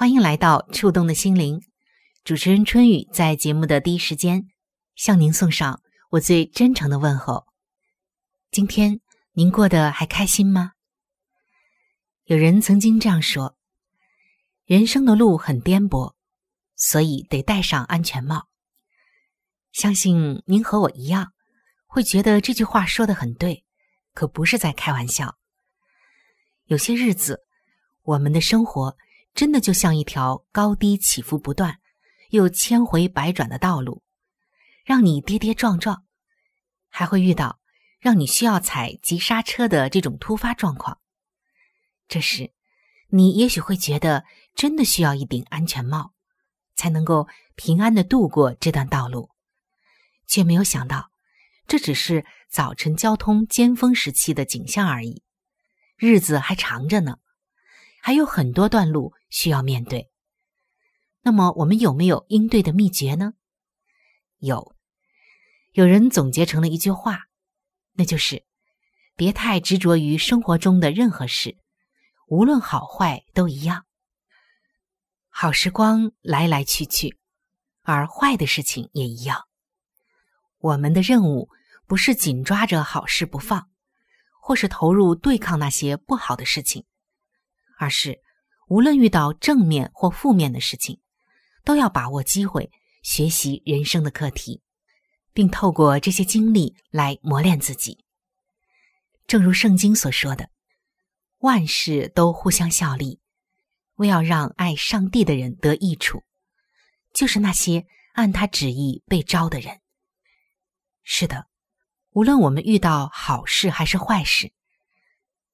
欢迎来到触动的心灵。主持人春雨在节目的第一时间向您送上我最真诚的问候。今天您过得还开心吗？有人曾经这样说：“人生的路很颠簸，所以得戴上安全帽。”相信您和我一样，会觉得这句话说的很对，可不是在开玩笑。有些日子，我们的生活真的就像一条高低起伏不断、又千回百转的道路，让你跌跌撞撞，还会遇到让你需要踩急刹车的这种突发状况。这时，你也许会觉得真的需要一顶安全帽，才能够平安的度过这段道路，却没有想到，这只是早晨交通尖峰时期的景象而已。日子还长着呢，还有很多段路需要面对。那么，我们有没有应对的秘诀呢？有，有人总结成了一句话，那就是：别太执着于生活中的任何事，无论好坏都一样。好时光来来去去，而坏的事情也一样。我们的任务不是紧抓着好事不放。或是投入对抗那些不好的事情，而是无论遇到正面或负面的事情，都要把握机会学习人生的课题，并透过这些经历来磨练自己。正如圣经所说的：“万事都互相效力，为要让爱上帝的人得益处，就是那些按他旨意被招的人。”是的。无论我们遇到好事还是坏事，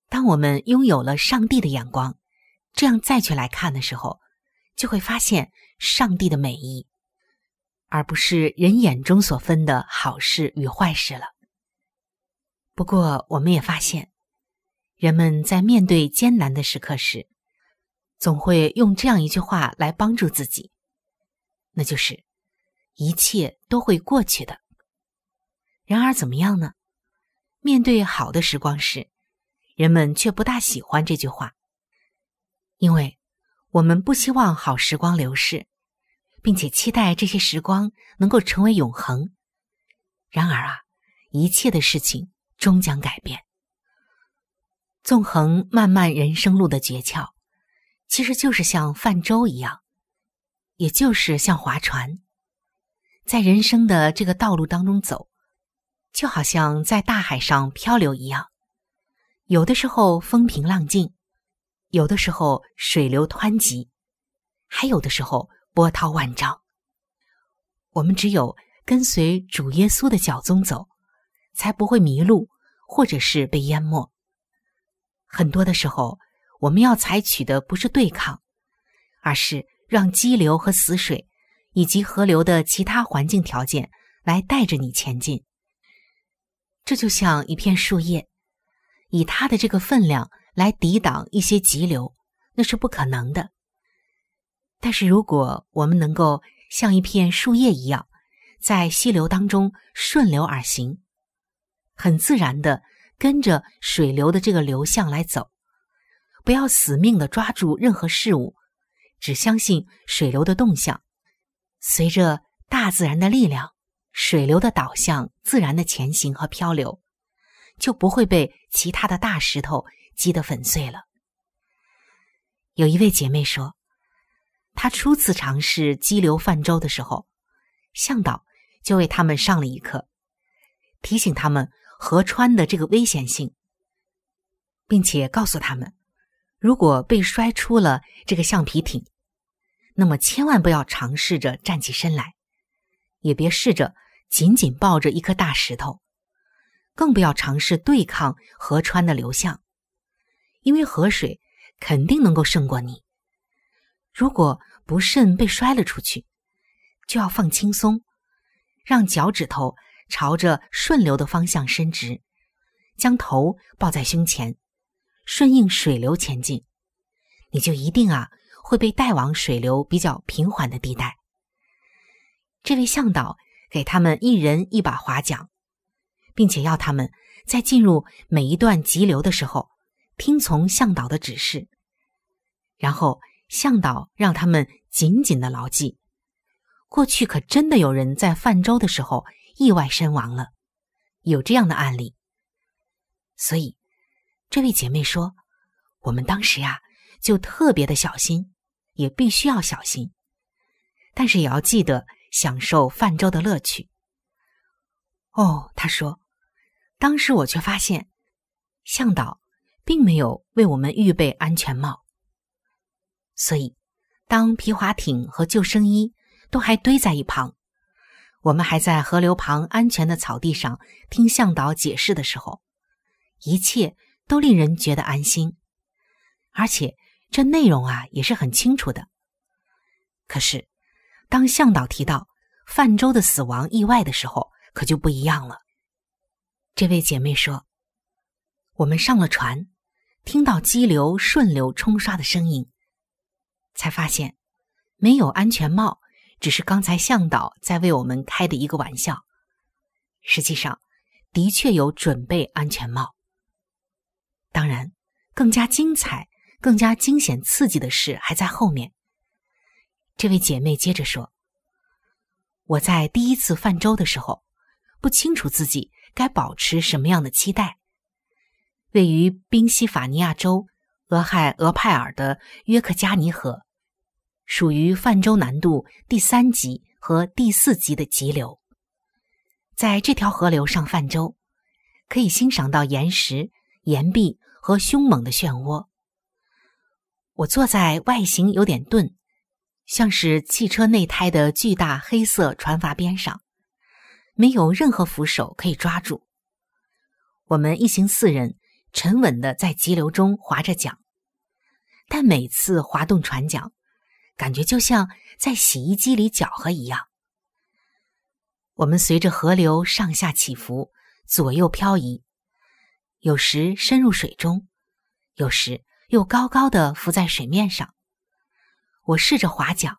当我们拥有了上帝的眼光，这样再去来看的时候，就会发现上帝的美意，而不是人眼中所分的好事与坏事了。不过，我们也发现，人们在面对艰难的时刻时，总会用这样一句话来帮助自己，那就是“一切都会过去的”。然而，怎么样呢？面对好的时光时，人们却不大喜欢这句话，因为我们不希望好时光流逝，并且期待这些时光能够成为永恒。然而啊，一切的事情终将改变。纵横漫漫人生路的诀窍，其实就是像泛舟一样，也就是像划船，在人生的这个道路当中走。就好像在大海上漂流一样，有的时候风平浪静，有的时候水流湍急，还有的时候波涛万丈。我们只有跟随主耶稣的脚踪走，才不会迷路，或者是被淹没。很多的时候，我们要采取的不是对抗，而是让激流和死水，以及河流的其他环境条件来带着你前进。这就像一片树叶，以它的这个分量来抵挡一些急流，那是不可能的。但是如果我们能够像一片树叶一样，在溪流当中顺流而行，很自然的跟着水流的这个流向来走，不要死命的抓住任何事物，只相信水流的动向，随着大自然的力量，水流的导向自然的前行和漂流，就不会被其他的大石头击得粉碎了。有一位姐妹说，她初次尝试激流泛舟的时候，向导就为他们上了一课，提醒他们河川的这个危险性，并且告诉他们，如果被摔出了这个橡皮艇，那么千万不要尝试着站起身来，也别试着紧紧抱着一颗大石头，更不要尝试对抗河川的流向，因为河水。肯定能够胜过你。如果不慎被摔了出去，就要放轻松，让脚趾头朝着顺流的方向伸直，将头抱在胸前，顺应水流前进，你就一定啊会被带往水流比较平缓的地带。这位向导给他们一人一把划桨，并且要他们在进入每一段急流的时候。听从向导的指示，然后向导让他们紧紧的牢记。过去可真的有人在泛舟的时候意外身亡了，有这样的案例。所以，这位姐妹说，我们当时呀就特别的小心，也必须要小心，但是也要记得享受泛舟的乐趣。哦，她说，当时我却发现向导。并没有为我们预备安全帽，所以当皮划艇和救生衣都还堆在一旁，我们还在河流旁安全的草地上听向导解释的时候，一切都令人觉得安心，而且这内容啊也是很清楚的。可是，当向导提到泛舟的死亡意外的时候，可就不一样了。这位姐妹说：“我们上了船。”听到激流顺流冲刷的声音，才发现没有安全帽，只是刚才向导在为我们开的一个玩笑。实际上，的确有准备安全帽。当然，更加精彩、更加惊险刺激的事还在后面。这位姐妹接着说：“我在第一次泛舟的时候，不清楚自己该保持什么样的期待。”位于宾夕法尼亚州俄亥俄派尔的约克加尼河，属于泛舟难度第三级和第四级的急流。在这条河流上泛舟，可以欣赏到岩石、岩壁和凶猛的漩涡。我坐在外形有点钝，像是汽车内胎的巨大黑色船筏边上，没有任何扶手可以抓住。我们一行四人。沉稳的在急流中划着桨，但每次划动船桨，感觉就像在洗衣机里搅和一样。我们随着河流上下起伏，左右漂移，有时深入水中，有时又高高的浮在水面上。我试着划桨，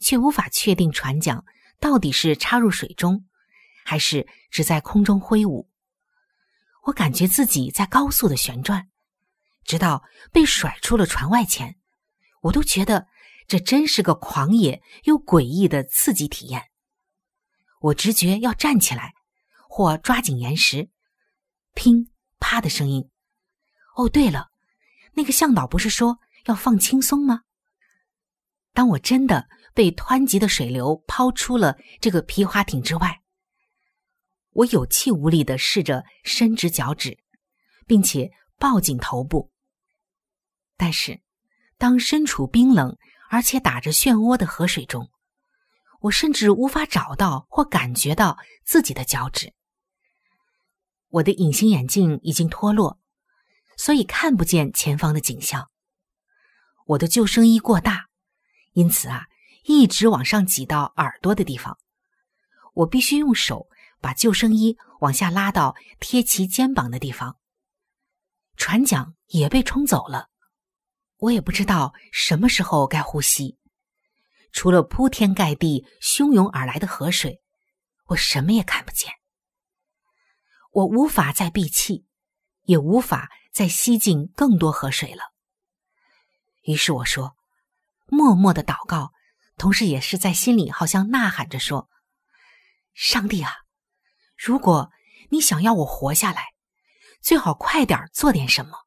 却无法确定船桨到底是插入水中，还是只在空中挥舞。我感觉自己在高速的旋转，直到被甩出了船外前，我都觉得这真是个狂野又诡异的刺激体验。我直觉要站起来，或抓紧岩石，乒啪的声音。哦，对了，那个向导不是说要放轻松吗？当我真的被湍急的水流抛出了这个皮划艇之外。我有气无力的试着伸直脚趾，并且抱紧头部。但是，当身处冰冷而且打着漩涡的河水中，我甚至无法找到或感觉到自己的脚趾。我的隐形眼镜已经脱落，所以看不见前方的景象。我的救生衣过大，因此啊，一直往上挤到耳朵的地方。我必须用手。把救生衣往下拉到贴其肩膀的地方，船桨也被冲走了。我也不知道什么时候该呼吸，除了铺天盖地、汹涌而来的河水，我什么也看不见。我无法再闭气，也无法再吸进更多河水了。于是我说，默默的祷告，同时也是在心里好像呐喊着说：“上帝啊，如果你想要我活下来，最好快点做点什么。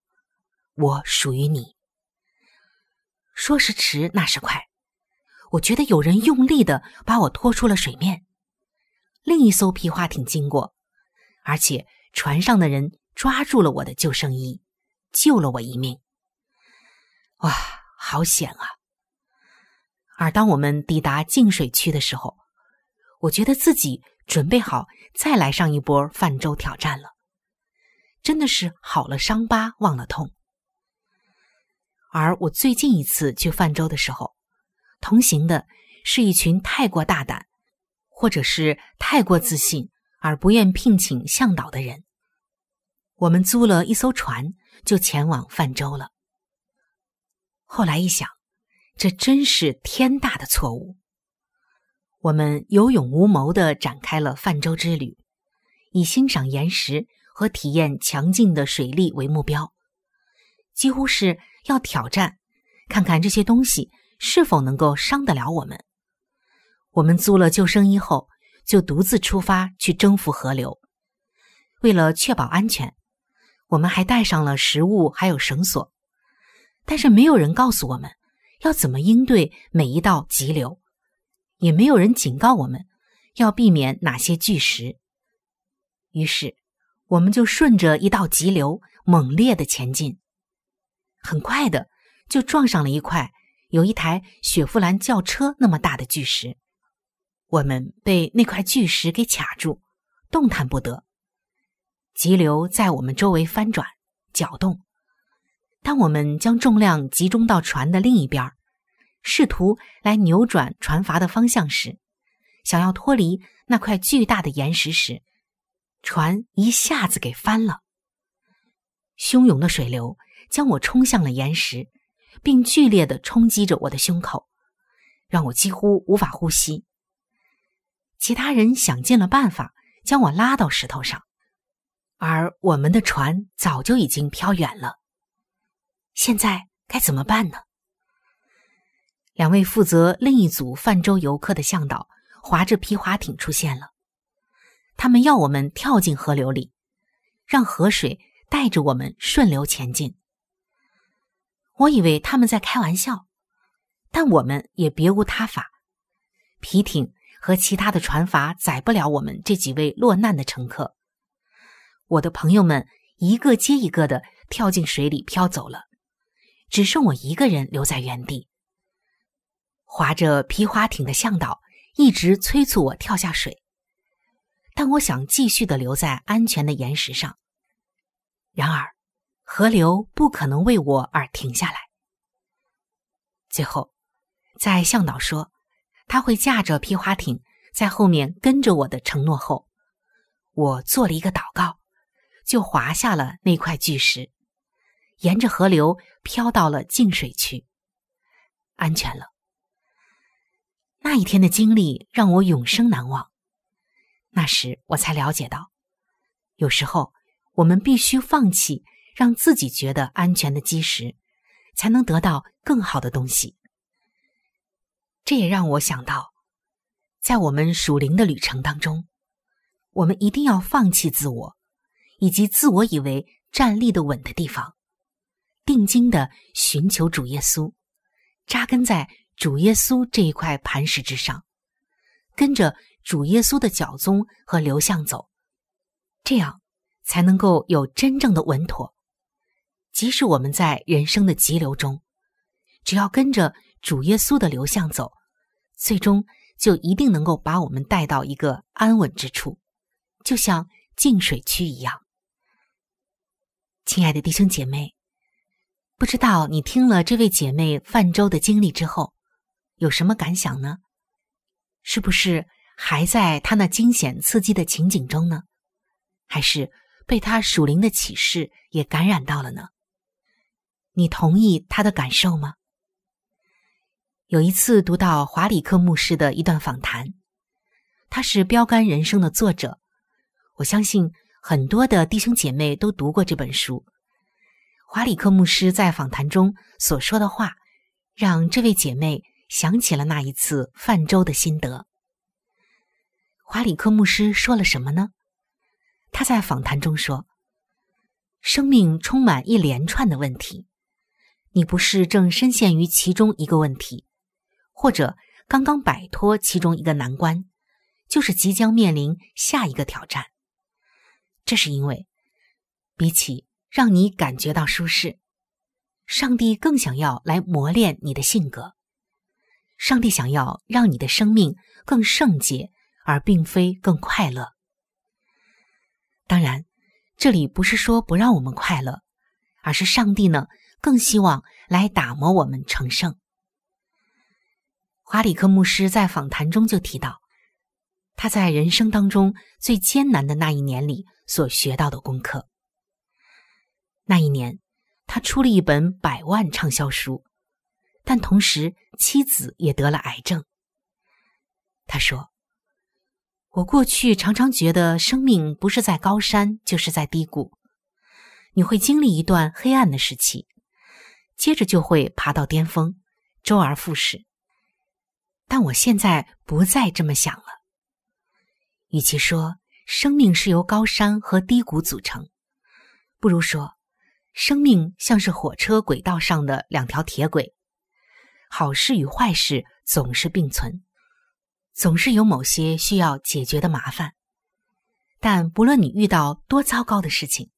我属于你。”说时迟，那时快。我觉得有人用力的把我拖出了水面，另一艘皮划艇经过，而且船上的人抓住了我的救生衣，救了我一命。哇，好险啊！而当我们抵达净水区的时候，我觉得自己准备好再来上一波泛舟挑战了，真的是好了伤疤忘了痛。而我最近一次去泛舟的时候。同行的是一群太过大胆，或者是太过自信而不愿聘请向导的人。我们租了一艘船，就前往泛舟了。后来一想，这真是天大的错误。我们有勇无谋的展开了泛舟之旅，以欣赏岩石和体验强劲的水力为目标，几乎是要挑战，看看这些东西。是否能够伤得了我们？我们租了救生衣后，就独自出发去征服河流。为了确保安全，我们还带上了食物，还有绳索。但是没有人告诉我们要怎么应对每一道急流，也没有人警告我们要避免哪些巨石。于是，我们就顺着一道急流猛烈的前进，很快的就撞上了一块。有一台雪佛兰轿车那么大的巨石，我们被那块巨石给卡住，动弹不得。急流在我们周围翻转、搅动。当我们将重量集中到船的另一边，试图来扭转船筏的方向时，想要脱离那块巨大的岩石时，船一下子给翻了。汹涌的水流将我冲向了岩石。并剧烈的冲击着我的胸口，让我几乎无法呼吸。其他人想尽了办法将我拉到石头上，而我们的船早就已经飘远了。现在该怎么办呢？两位负责另一组泛舟游客的向导划着皮划艇出现了，他们要我们跳进河流里，让河水带着我们顺流前进。我以为他们在开玩笑，但我们也别无他法。皮艇和其他的船筏载不了我们这几位落难的乘客。我的朋友们一个接一个的跳进水里飘走了，只剩我一个人留在原地。划着皮划艇的向导一直催促我跳下水，但我想继续的留在安全的岩石上。然而。河流不可能为我而停下来。最后，在向导说他会驾着皮划艇在后面跟着我的承诺后，我做了一个祷告，就滑下了那块巨石，沿着河流飘到了净水区，安全了。那一天的经历让我永生难忘。那时我才了解到，有时候我们必须放弃。让自己觉得安全的基石，才能得到更好的东西。这也让我想到，在我们属灵的旅程当中，我们一定要放弃自我，以及自我以为站立的稳的地方，定睛的寻求主耶稣，扎根在主耶稣这一块磐石之上，跟着主耶稣的脚踪和流向走，这样才能够有真正的稳妥。即使我们在人生的急流中，只要跟着主耶稣的流向走，最终就一定能够把我们带到一个安稳之处，就像净水区一样。亲爱的弟兄姐妹，不知道你听了这位姐妹泛舟的经历之后，有什么感想呢？是不是还在他那惊险刺激的情景中呢？还是被他属灵的启示也感染到了呢？你同意他的感受吗？有一次读到华里克牧师的一段访谈，他是《标杆人生》的作者，我相信很多的弟兄姐妹都读过这本书。华里克牧师在访谈中所说的话，让这位姐妹想起了那一次泛舟的心得。华里克牧师说了什么呢？他在访谈中说：“生命充满一连串的问题，你不是正深陷于其中一个问题。”或者刚刚摆脱其中一个难关，就是即将面临下一个挑战。这是因为，比起让你感觉到舒适，上帝更想要来磨练你的性格。上帝想要让你的生命更圣洁，而并非更快乐。当然，这里不是说不让我们快乐，而是上帝呢更希望来打磨我们成圣。华里克牧师在访谈中就提到，他在人生当中最艰难的那一年里所学到的功课。那一年，他出了一本百万畅销书，但同时妻子也得了癌症。他说：“我过去常常觉得生命不是在高山，就是在低谷。你会经历一段黑暗的时期，接着就会爬到巅峰，周而复始。”但我现在不再这么想了。与其说生命是由高山和低谷组成，不如说，生命像是火车轨道上的两条铁轨，好事与坏事总是并存，总是有某些需要解决的麻烦。但不论你遇到多糟糕的事情，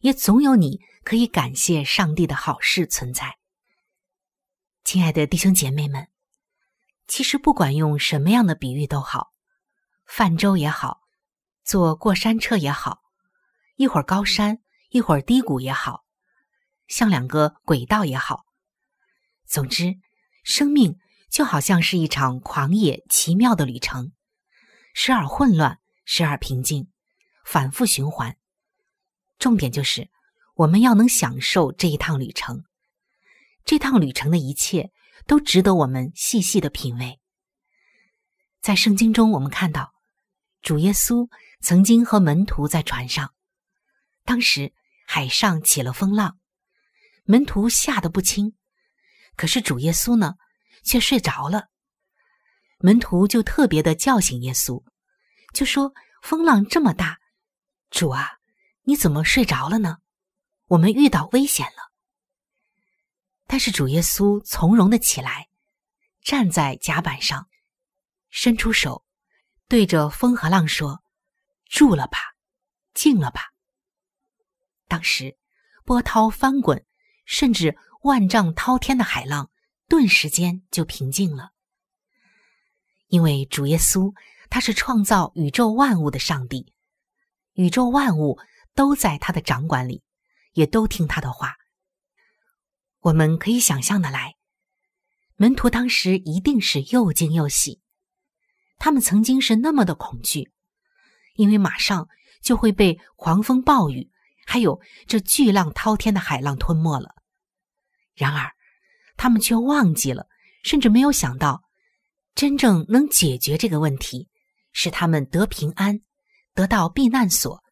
也总有你可以感谢上帝的好事存在。亲爱的弟兄姐妹们。其实不管用什么样的比喻都好，泛舟也好，坐过山车也好，一会儿高山一会儿低谷也好，像两个轨道也好。总之，生命就好像是一场狂野奇妙的旅程，时而混乱，时而平静，反复循环。重点就是我们要能享受这一趟旅程，这趟旅程的一切。都值得我们细细的品味。在圣经中，我们看到主耶稣曾经和门徒在船上，当时海上起了风浪，门徒吓得不轻，可是主耶稣呢，却睡着了。门徒就特别的叫醒耶稣，就说：“风浪这么大，主啊，你怎么睡着了呢？我们遇到危险了。”但是主耶稣从容的起来，站在甲板上，伸出手，对着风和浪说：“住了吧，静了吧。”当时波涛翻滚，甚至万丈滔天的海浪，顿时间就平静了。因为主耶稣他是创造宇宙万物的上帝，宇宙万物都在他的掌管里，也都听他的话。我们可以想象的来，门徒当时一定是又惊又喜。他们曾经是那么的恐惧，因为马上就会被狂风暴雨，还有这巨浪滔天的海浪吞没了。然而，他们却忘记了，甚至没有想到，真正能解决这个问题，是他们得平安，得到避难所，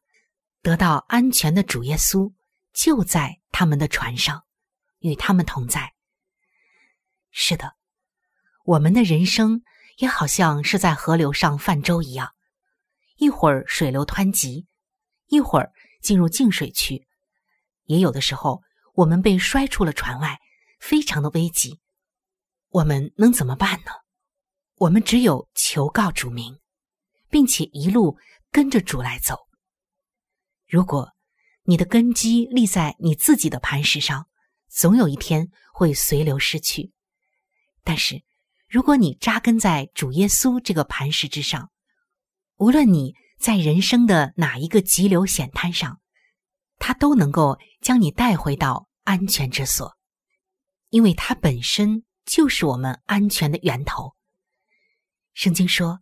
得到安全的主耶稣就在他们的船上。与他们同在。是的，我们的人生也好像是在河流上泛舟一样，一会儿水流湍急，一会儿进入静水区，也有的时候我们被摔出了船外，非常的危急。我们能怎么办呢？我们只有求告主名，并且一路跟着主来走。如果你的根基立在你自己的磐石上，总有一天会随流失去，但是如果你扎根在主耶稣这个磐石之上，无论你在人生的哪一个急流险滩上，他都能够将你带回到安全之所，因为它本身就是我们安全的源头。圣经说，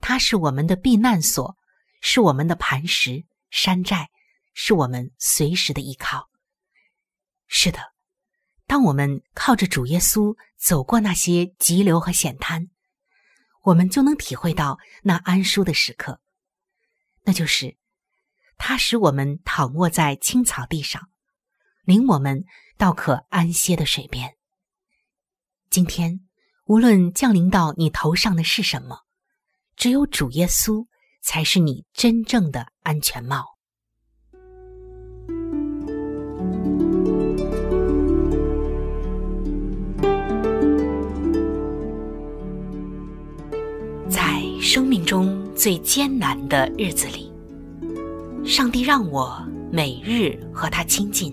它是我们的避难所，是我们的磐石山寨，是我们随时的依靠。是的。当我们靠着主耶稣走过那些急流和险滩，我们就能体会到那安舒的时刻，那就是他使我们躺卧在青草地上，领我们到可安歇的水边。今天，无论降临到你头上的是什么，只有主耶稣才是你真正的安全帽。在生命中最艰难的日子里，上帝让我每日和他亲近，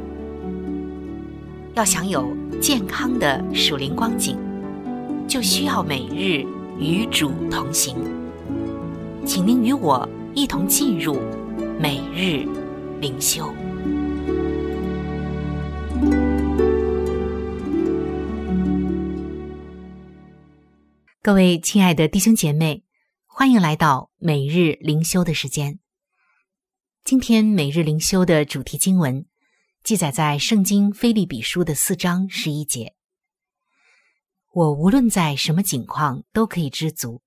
要想有健康的属灵光景，就需要每日与主同行。请您与我一同进入每日灵修。各位亲爱的弟兄姐妹，欢迎来到每日灵修的时间。今天每日灵修的主题经文记载在《圣经·菲利比书》的四章十一节。我无论在什么境况都可以知足，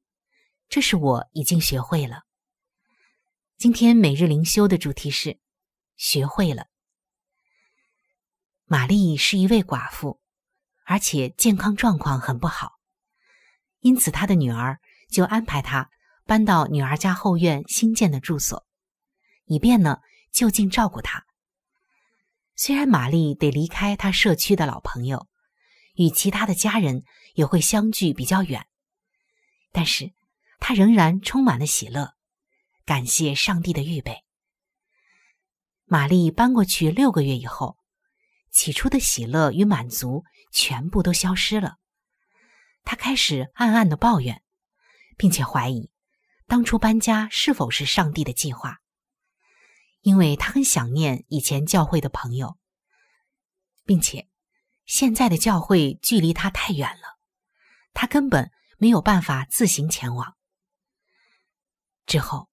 这是我已经学会了。今天每日灵修的主题是学会了。玛丽是一位寡妇，而且健康状况很不好。因此，她的女儿就安排她搬到女儿家后院新建的住所，以便呢就近照顾她。虽然玛丽得离开她社区的老朋友，与其他的家人也会相距比较远，但是她仍然充满了喜乐，感谢上帝的预备。玛丽搬过去六个月以后，起初的喜乐与满足全部都消失了。她开始暗暗的抱怨，并且怀疑当初搬家是否是上帝的计划，因为他很想念以前教会的朋友，并且现在的教会距离他太远了，他根本没有办法自行前往。之后，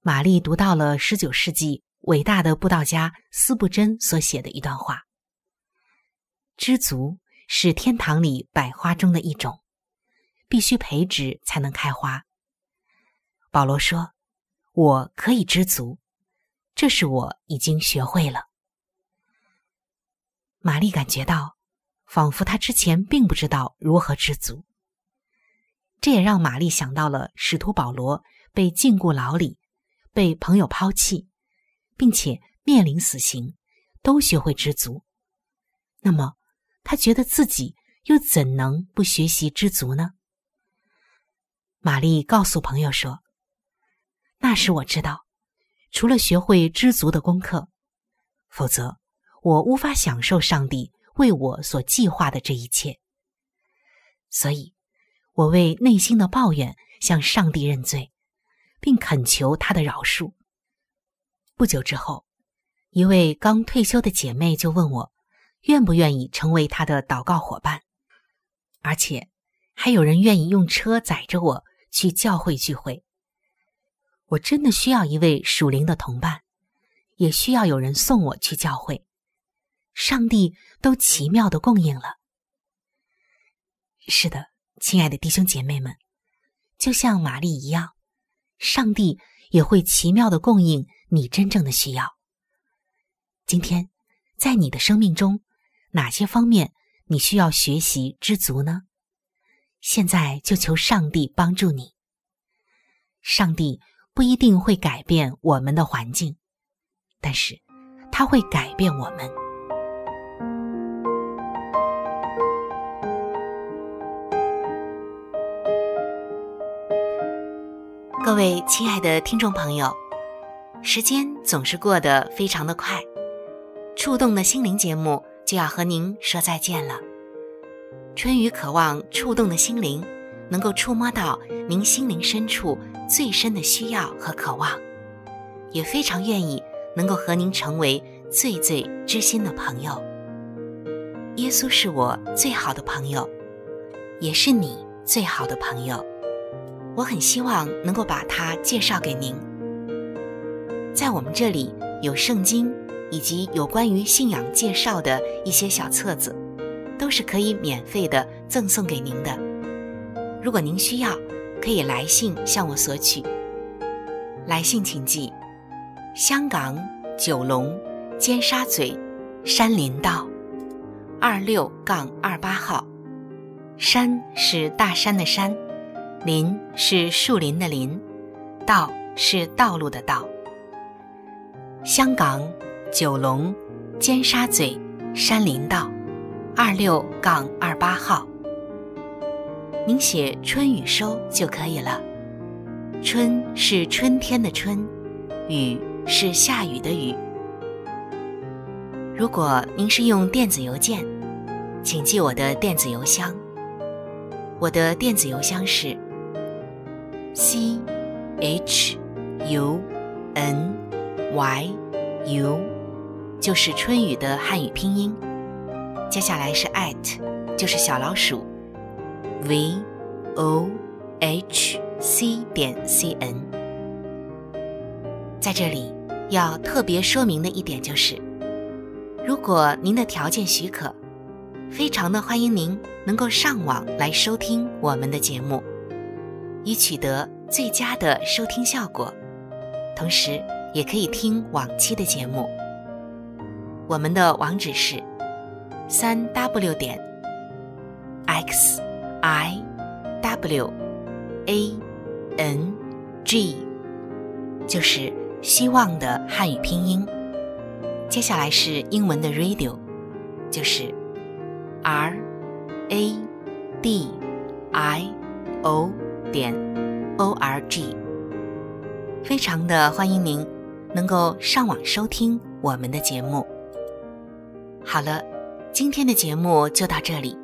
玛丽读到了十九世纪伟大的布道家斯布真所写的一段话：“知足。”是天堂里百花中的一种，必须培植才能开花。保罗说：“我可以知足，这是我已经学会了。”玛丽感觉到，仿佛她之前并不知道如何知足。这也让玛丽想到了使徒保罗被禁锢牢里，被朋友抛弃，并且面临死刑，都学会知足。那么。他觉得自己又怎能不学习知足呢？玛丽告诉朋友说：“那时我知道，除了学会知足的功课，否则我无法享受上帝为我所计划的这一切。所以，我为内心的抱怨向上帝认罪，并恳求他的饶恕。不久之后，一位刚退休的姐妹就问我。”愿不愿意成为她的祷告伙伴？而且还有人愿意用车载着我去教会聚会。我真的需要一位属灵的同伴，也需要有人送我去教会。上帝都奇妙的供应了。是的，亲爱的弟兄姐妹们，就像玛丽一样，上帝也会奇妙的供应你真正的需要。今天，在你的生命中。哪些方面你需要学习知足呢？现在就求上帝帮助你。上帝不一定会改变我们的环境，但是它会改变我们。各位亲爱的听众朋友，时间总是过得非常的快，触动的心灵节目。就要和您说再见了。春雨渴望触动的心灵，能够触摸到您心灵深处最深的需要和渴望，也非常愿意能够和您成为最最知心的朋友。耶稣是我最好的朋友，也是你最好的朋友。我很希望能够把他介绍给您。在我们这里有圣经，以及有关于信仰介绍的一些小册子，都是可以免费的赠送给您的。如果您需要，可以来信向我索取。来信请寄：香港九龙尖沙咀山林道二六杠二八号。山是大山的山，林是树林的林，道是道路的道。香港九龙尖沙咀山林道二六杠二八号，您写“春雨收”就可以了。春是春天的春，雨是下雨的雨。如果您是用电子邮件，请记我的电子邮箱。我的电子邮箱是 c h u n。y u 就是春雨的汉语拼音，接下来是 at，就是小老鼠 v o h c 点 c n。在这里要特别说明的一点就是，如果您的条件许可，非常的欢迎您能够上网来收听我们的节目，以取得最佳的收听效果，同时。也可以听往期的节目。我们的网址是三 w 点 x i w a n g，就是希望的汉语拼音。接下来是英文的 radio，就是 r a d i o 点 o r g。非常的欢迎您。能够上网收听我们的节目。好了，今天的节目就到这里。